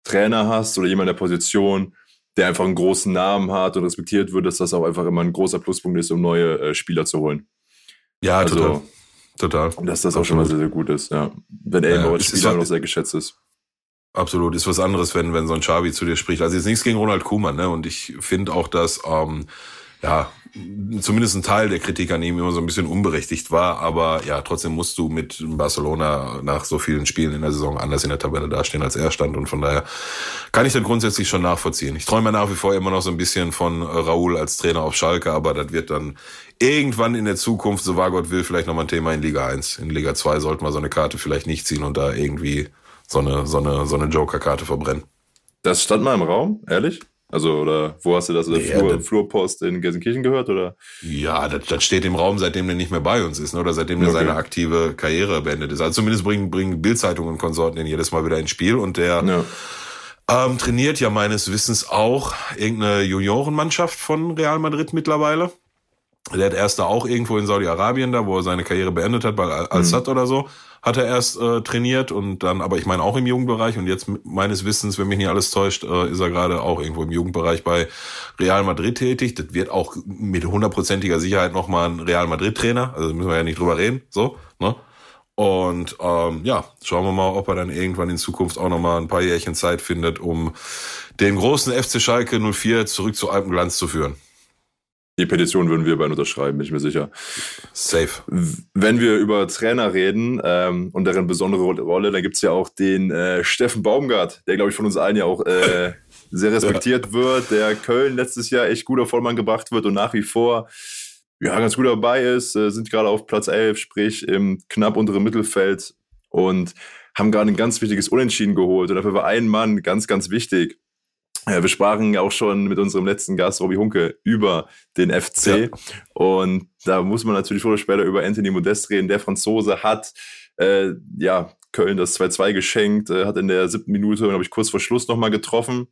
Trainer hast oder jemand in der Position, der einfach einen großen Namen hat und respektiert wird, dass das auch einfach immer ein großer Pluspunkt ist, um neue äh, Spieler zu holen. Ja, also, total. Total. Dass das auch schon mal sehr, sehr gut ist, ja. Wenn er ja, Spieler noch sehr geschätzt ist. Absolut, ist was anderes, wenn, wenn so ein Xavi zu dir spricht. Also jetzt nichts gegen Ronald Koeman, ne? Und ich finde auch, dass, ähm, ja, zumindest ein Teil der Kritik an ihm immer so ein bisschen unberechtigt war, aber ja, trotzdem musst du mit Barcelona nach so vielen Spielen in der Saison anders in der Tabelle dastehen, als er stand und von daher kann ich das grundsätzlich schon nachvollziehen. Ich träume nach wie vor immer noch so ein bisschen von Raúl als Trainer auf Schalke, aber das wird dann irgendwann in der Zukunft, so war Gott will, vielleicht nochmal ein Thema in Liga 1. In Liga 2 sollten wir so eine Karte vielleicht nicht ziehen und da irgendwie so eine, so eine, so eine Joker-Karte verbrennen. Das stand mal im Raum, ehrlich? Also, oder wo hast du das? In der ja, Flur, Flurpost in Gelsenkirchen gehört, oder? Ja, das, das steht im Raum, seitdem der nicht mehr bei uns ist, ne? oder seitdem okay. er seine aktive Karriere beendet ist. Also zumindest bringen, bringen Bildzeitungen und Konsorten den jedes Mal wieder ins Spiel und der ja. ähm, trainiert ja meines Wissens auch irgendeine Juniorenmannschaft von Real Madrid mittlerweile. Der hat erst da auch irgendwo in Saudi-Arabien da, wo er seine Karriere beendet hat, bei Al-Sad mhm. oder so hat er erst äh, trainiert und dann, aber ich meine auch im Jugendbereich und jetzt meines Wissens, wenn mich nicht alles täuscht, äh, ist er gerade auch irgendwo im Jugendbereich bei Real Madrid tätig. Das wird auch mit hundertprozentiger Sicherheit nochmal ein Real Madrid-Trainer, also müssen wir ja nicht drüber reden, so, ne? Und ähm, ja, schauen wir mal, ob er dann irgendwann in Zukunft auch nochmal ein paar Jährchen Zeit findet, um den großen FC Schalke 04 zurück zu Alpenglanz zu führen. Die Petition würden wir beide unterschreiben, bin ich mir sicher. Safe. Wenn wir über Trainer reden ähm, und deren besondere Rolle, dann gibt es ja auch den äh, Steffen Baumgart, der, glaube ich, von uns allen ja auch äh, sehr respektiert ja. wird, der Köln letztes Jahr echt guter Vollmann gebracht wird und nach wie vor ja, ganz gut dabei ist, äh, sind gerade auf Platz 11, sprich im knapp unteren Mittelfeld und haben gerade ein ganz wichtiges Unentschieden geholt. Und dafür war ein Mann ganz, ganz wichtig. Ja, wir sprachen ja auch schon mit unserem letzten Gast, Robbie Hunke, über den FC. Ja. Und da muss man natürlich früher oder später über Anthony Modest reden. Der Franzose hat äh, ja Köln das 2-2 geschenkt, äh, hat in der siebten Minute, glaube ich, kurz vor Schluss nochmal getroffen.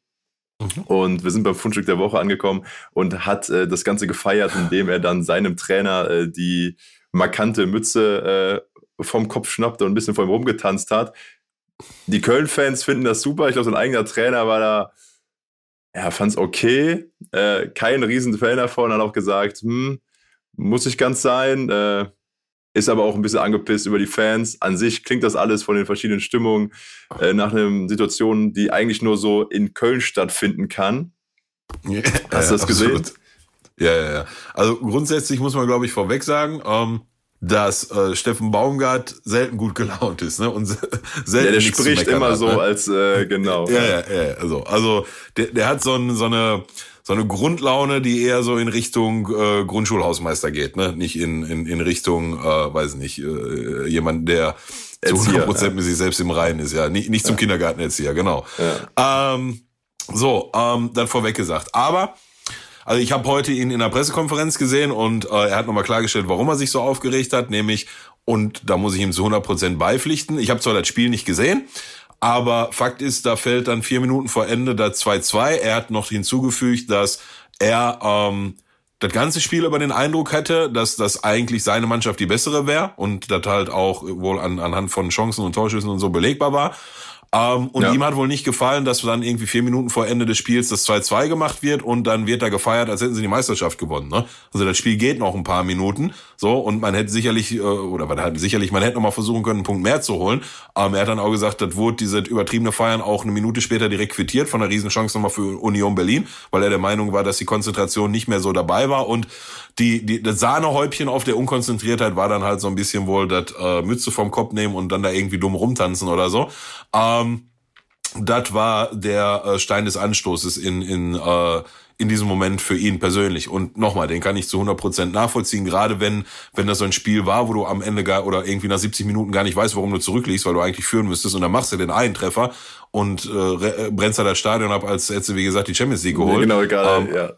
Mhm. Und wir sind beim Fundstück der Woche angekommen und hat äh, das Ganze gefeiert, indem er dann seinem Trainer äh, die markante Mütze äh, vom Kopf schnappte und ein bisschen vor ihm rumgetanzt hat. Die Köln-Fans finden das super. Ich glaube, sein eigener Trainer war da ja, fand's okay. Äh, kein Riesenfan davon, hat auch gesagt, hm, muss ich ganz sein. Äh, ist aber auch ein bisschen angepisst über die Fans. An sich klingt das alles von den verschiedenen Stimmungen äh, nach einer Situation, die eigentlich nur so in Köln stattfinden kann. Hast du das gesehen? Ja, ja, ja. Also grundsätzlich muss man, glaube ich, vorweg sagen, ähm, dass äh, Steffen Baumgart selten gut gelaunt ist, ne? Und selten ja, der spricht immer hat, so ne? als äh, genau. Ja, ja, ja. Also, also der, der hat so, ein, so eine so eine Grundlaune, die eher so in Richtung äh, Grundschulhausmeister geht, ne? Nicht in in, in Richtung, äh, weiß nicht, äh, jemand, der zu 100 Prozent ja. mit sich selbst im Reinen ist, ja. Nicht, nicht zum ja. Kindergartenerzieher, genau. Ja. Ähm, so, ähm, dann vorweg gesagt. Aber also ich habe heute ihn in der Pressekonferenz gesehen und äh, er hat nochmal klargestellt, warum er sich so aufgeregt hat, nämlich, und da muss ich ihm zu 100 Prozent beipflichten, ich habe zwar das Spiel nicht gesehen, aber Fakt ist, da fällt dann vier Minuten vor Ende da 2-2. Er hat noch hinzugefügt, dass er ähm, das ganze Spiel über den Eindruck hätte, dass das eigentlich seine Mannschaft die bessere wäre und das halt auch wohl an, anhand von Chancen und Torschüssen und so belegbar war. Ähm, und ja. ihm hat wohl nicht gefallen, dass dann irgendwie vier Minuten vor Ende des Spiels das 2-2 gemacht wird und dann wird da gefeiert, als hätten sie die Meisterschaft gewonnen. Ne? Also das Spiel geht noch ein paar Minuten so und man hätte sicherlich, äh, oder man hat sicherlich, man hätte noch mal versuchen können, einen Punkt mehr zu holen. Ähm, er hat dann auch gesagt, das wurde diese übertriebene Feiern auch eine Minute später direkt quittiert von einer Riesenchance nochmal für Union Berlin, weil er der Meinung war, dass die Konzentration nicht mehr so dabei war und die, die, das Sahnehäubchen auf der Unkonzentriertheit war dann halt so ein bisschen wohl das äh, Mütze vom Kopf nehmen und dann da irgendwie dumm rumtanzen oder so. Ähm, das war der äh, Stein des Anstoßes in, in, äh, in diesem Moment für ihn persönlich. Und nochmal, den kann ich zu 100 Prozent nachvollziehen, gerade wenn, wenn das so ein Spiel war, wo du am Ende gar, oder irgendwie nach 70 Minuten gar nicht weißt, warum du zurückliegst, weil du eigentlich führen müsstest und dann machst du den einen Treffer und äh, brennst da das Stadion ab, als hättest du, wie gesagt, die Champions League geholt. Ja, genau, egal, ähm, ja.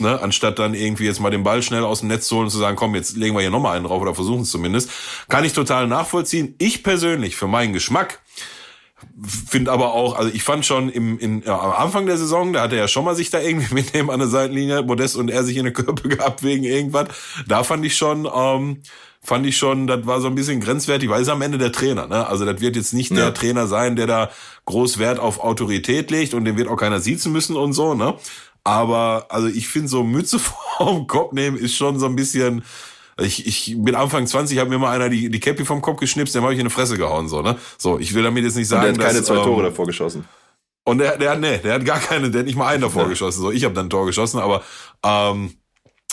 Ne, anstatt dann irgendwie jetzt mal den Ball schnell aus dem Netz zu holen und zu sagen, komm, jetzt legen wir hier nochmal einen drauf oder versuchen es zumindest. Kann ich total nachvollziehen. Ich persönlich, für meinen Geschmack, finde aber auch, also ich fand schon im, in, ja, am Anfang der Saison, da hat er ja schon mal sich da irgendwie mitnehmen an der Seitenlinie, Modest und er sich in der Körper gehabt wegen irgendwas. Da fand ich schon, ähm, fand ich schon, das war so ein bisschen grenzwertig, weil es am Ende der Trainer, ne? Also das wird jetzt nicht ja. der Trainer sein, der da groß Wert auf Autorität legt und den wird auch keiner siezen müssen und so, ne? Aber also ich finde so Mütze vom Kopf nehmen ist schon so ein bisschen. Ich, ich bin Anfang 20, hat mir mal einer die, die Cappy vom Kopf geschnipst, dem habe ich in die Fresse gehauen. So, ne? So, ich will damit jetzt nicht sagen. Und der hat keine dass, zwei ähm, Tore davor geschossen. Und der, der hat, nee, der hat gar keine, der hat nicht mal einen davor ja. geschossen. So, ich habe dann ein Tor geschossen, aber ähm,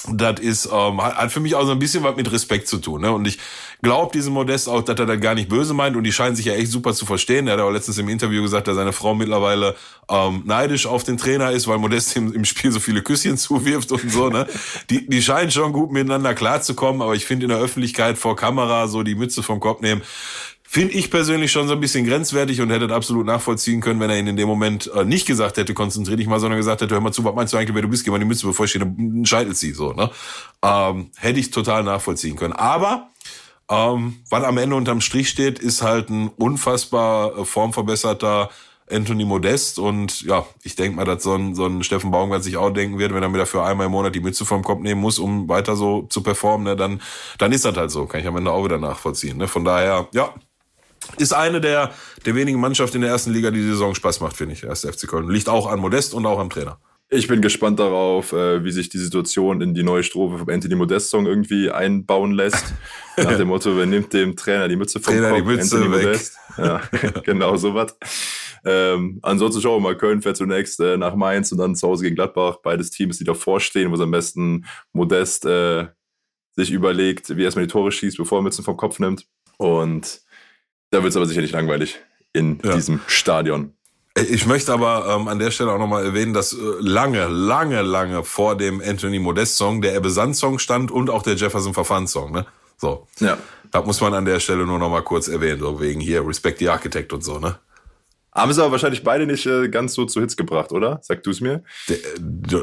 das ist ähm, hat für mich auch so ein bisschen was mit Respekt zu tun. Ne? Und ich glaube diesem Modest auch, dass er das gar nicht böse meint und die scheinen sich ja echt super zu verstehen. Er hat auch letztens im Interview gesagt, dass seine Frau mittlerweile ähm, neidisch auf den Trainer ist, weil Modest im, im Spiel so viele Küsschen zuwirft und so. Ne? Die, die scheinen schon gut miteinander klarzukommen, aber ich finde in der Öffentlichkeit vor Kamera so die Mütze vom Kopf nehmen, Finde ich persönlich schon so ein bisschen grenzwertig und hätte absolut nachvollziehen können, wenn er ihn in dem Moment äh, nicht gesagt hätte, konzentrier dich mal, sondern gesagt hätte, hör mal zu, was meinst du eigentlich, wer du bist, geh mal die Mütze, bevor ich dir einen Scheitel ziehe, so, ne? Ähm, hätte ich total nachvollziehen können. Aber, ähm, was am Ende unterm Strich steht, ist halt ein unfassbar äh, formverbesserter Anthony Modest und ja, ich denke mal, dass so ein, so ein Steffen Baumgart sich auch denken wird, wenn er mir dafür einmal im Monat die Mütze vom Kopf nehmen muss, um weiter so zu performen, ne, dann, dann ist das halt so. Kann ich am Ende auch wieder nachvollziehen. Ne? Von daher, ja, ist eine der, der wenigen Mannschaften in der ersten Liga, die die Saison Spaß macht, finde ich, der erste FC Köln. Liegt auch an Modest und auch am Trainer. Ich bin gespannt darauf, äh, wie sich die Situation in die neue Strophe vom Anthony Modest Song irgendwie einbauen lässt. Nach dem Motto, wer nimmt dem Trainer die Mütze vom Trainer Kopf? Die Mütze Anthony weg. Modest. Ja, genau sowas. Ähm, ansonsten schauen wir mal, Köln fährt zunächst äh, nach Mainz und dann zu Hause gegen Gladbach. Beides Teams, die davor stehen, wo es am besten Modest äh, sich überlegt, wie er erstmal die Tore schießt, bevor er Mützen vom Kopf nimmt. Und da wird es aber sicherlich langweilig in ja. diesem Stadion. Ich möchte aber ähm, an der Stelle auch nochmal erwähnen, dass äh, lange, lange, lange vor dem Anthony Modest Song der Ebbe Sand Song stand und auch der Jefferson Verfahren Song, ne? So. Ja. Da muss man an der Stelle nur nochmal kurz erwähnen, so wegen hier Respect the Architect und so, ne? Haben sie aber wahrscheinlich beide nicht äh, ganz so zu Hits gebracht, oder? Sag du es mir. Der, der,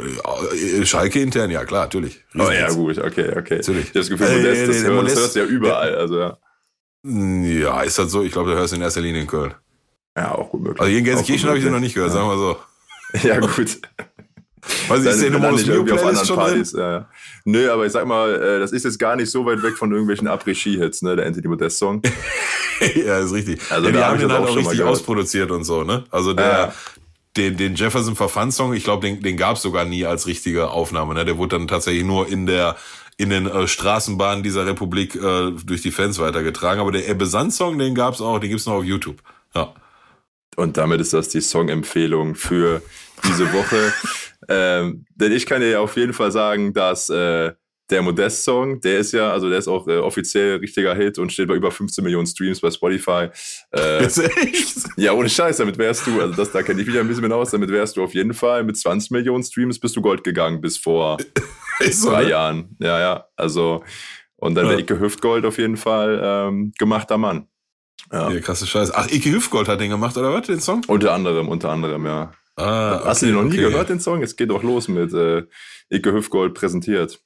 äh, Schalke intern, ja klar, natürlich. Oh ja, gut, okay, okay. Natürlich. Ich habe das Gefühl, Modest, äh, das, hört, Modest, das hört ja überall. Also, ja. Ja, ist das so? Ich glaube, du hörst in erster Linie in Köln. Ja, auch gut möglich. Also hier in Gelsenkirchen habe ich den noch nicht gehört, ja. sagen wir so. Ja, gut. Weiß ich, ist der Nummer nicht irgendwie auf anderen Partys. Ja, ja. Nö, aber ich sag mal, äh, das ist jetzt gar nicht so weit weg von irgendwelchen Après-Ski-Hits, ne, der Anthony Modest Song. ja, ist richtig. Also ja, die haben den halt auch richtig ausproduziert und so, ne? Also der, den, den Jefferson Verfan Song, ich glaube, den, den gab es sogar nie als richtige Aufnahme, ne? Der wurde dann tatsächlich nur in der in den äh, Straßenbahnen dieser Republik äh, durch die Fans weitergetragen. Aber der Ebbe Sand Song, den gab's auch, den gibt's noch auf YouTube. Ja. Und damit ist das die Song-Empfehlung für diese Woche. ähm, denn ich kann dir ja auf jeden Fall sagen, dass äh, der Modest-Song, der ist ja, also der ist auch äh, offiziell richtiger Hit und steht bei über 15 Millionen Streams bei Spotify. Äh, Ist echt? ja, ohne Scheiß, damit wärst du, also das, da kenne ich mich ein bisschen mit aus, damit wärst du auf jeden Fall mit 20 Millionen Streams bist du Gold gegangen bis vor so, drei ne? Jahren. Ja, ja, also und dann Ja. wäre Icke Hüftgold auf jeden Fall ähm, gemachter Mann. Ja. Ja, krasse Scheiße. Ach, Ike Hüftgold hat den gemacht, oder was, den Song? Unter anderem, unter anderem, ja. Ah, Hast du okay, den noch nie okay. gehört, den Song? Es geht doch los mit äh, Icke Hüftgold präsentiert.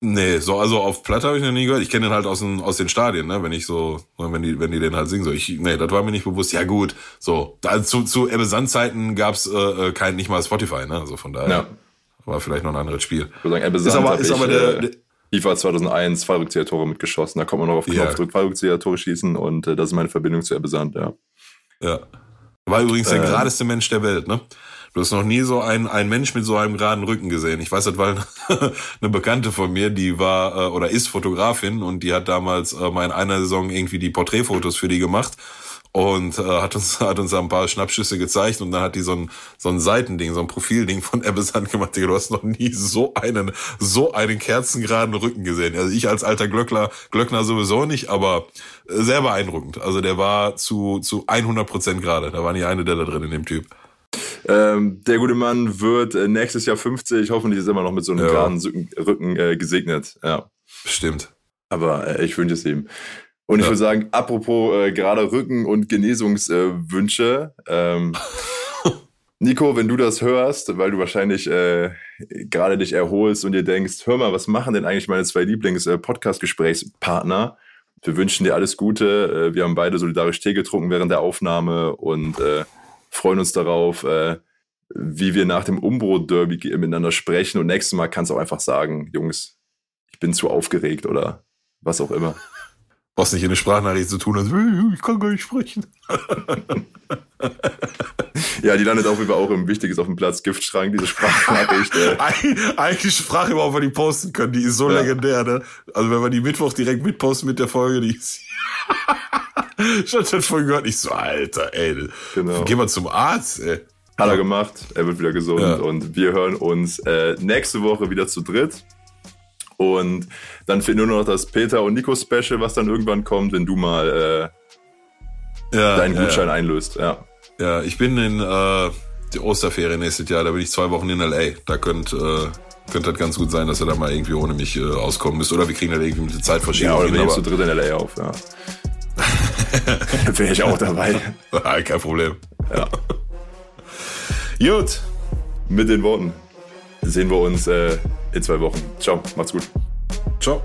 Nee, so, also auf Platte habe ich noch nie gehört. Ich kenne den halt aus den, aus den Stadien, ne, wenn ich so, wenn die, wenn die den halt singen. So, ich, nee, das war mir nicht bewusst. Ja, gut. So, da, zu, zu Ebbe Sand-Zeiten gab's äh, äh, kein, nicht mal Spotify, ne? Also von daher Ja. war vielleicht noch ein anderes Spiel. Ich würde sagen, Ebbe Ist aber, ist ich, aber der, äh, der FIFA 2001, Fallrückzieher-Tore mitgeschossen. Da kommt man noch auf Ja. Knopfdruck, Fallrückzieher-Tore schießen und äh, das ist meine Verbindung zu Ebbe Sand, ja. Ja. War übrigens der Ähm. geradeste Mensch der Welt, ne? Du hast noch nie so einen, einen Mensch mit so einem geraden Rücken gesehen. Ich weiß das, weil eine Bekannte von mir, die war äh, oder ist Fotografin und die hat damals äh, mal in einer Saison irgendwie die Porträtfotos für die gemacht und äh, hat uns hat uns ein paar Schnappschüsse gezeigt und dann hat die so ein so ein Seitending, so ein Profilding von Ebbe Sand gemacht. Du hast noch nie so einen so einen kerzengeraden Rücken gesehen. Also ich als alter Glöckner Glöckner sowieso nicht, aber äh, sehr beeindruckend. Also der war zu zu 100 Prozent gerade. Da war nicht eine der da drin in dem Typ. Ähm, der gute Mann wird äh, nächstes Jahr 50. Hoffentlich ist er immer noch mit so einem Ja. geraden Rücken, äh, gesegnet. Ja. Stimmt. Aber äh, ich wünsche es ihm. Und ich Ja. würde sagen, apropos äh, gerade Rücken und Genesungswünsche, ähm, Nico, wenn du das hörst, weil du wahrscheinlich äh, gerade dich erholst und dir denkst, hör mal, was machen denn eigentlich meine zwei Lieblings-Podcast-Gesprächspartner? Wir wünschen dir alles Gute. Äh, wir haben beide solidarisch Tee getrunken während der Aufnahme und äh, freuen uns darauf, äh, wie wir nach dem Umbro-Derby miteinander sprechen. Und nächstes Mal kannst du auch einfach sagen, Jungs, ich bin zu aufgeregt oder was auch immer. Was nicht in eine Sprachnachricht zu tun hat. Ich kann gar nicht sprechen. Ja, die landet auf jeden Fall auch im Wichtiges auf dem Platz Giftschrank, diese Sprachnachricht. Äh, Eig- Eigentlich Sprache überhaupt, wir die posten können. Die ist so Ja. legendär, ne? Also wenn wir die Mittwoch direkt mitposten mit der Folge, die ist. Ich hab das vorhin gehört. Ich so, Alter, ey. Genau. Geh mal zum Arzt, ey. hat er gemacht, er wird wieder gesund Ja. und wir hören uns äh, nächste Woche wieder zu dritt. Und dann fehlt nur noch das Peter und Nico Special, was dann irgendwann kommt, wenn du mal äh, Ja, deinen ja, Gutschein einlöst. Ja. Ja, ich bin in äh, die Osterferien nächstes Jahr, da bin ich zwei Wochen in L.A. Da könnte äh, könnte das ganz gut sein, dass ihr da mal irgendwie ohne mich äh, auskommen müsst. Oder wir kriegen da irgendwie mit der Zeitverschiebung Ja, oder wir nehmen zu dritt in LA auf, ja. Wäre ich auch dabei. Ah, kein Problem. Ja. Gut. Mit den Worten sehen wir uns äh, in zwei Wochen. Ciao, macht's gut. Ciao.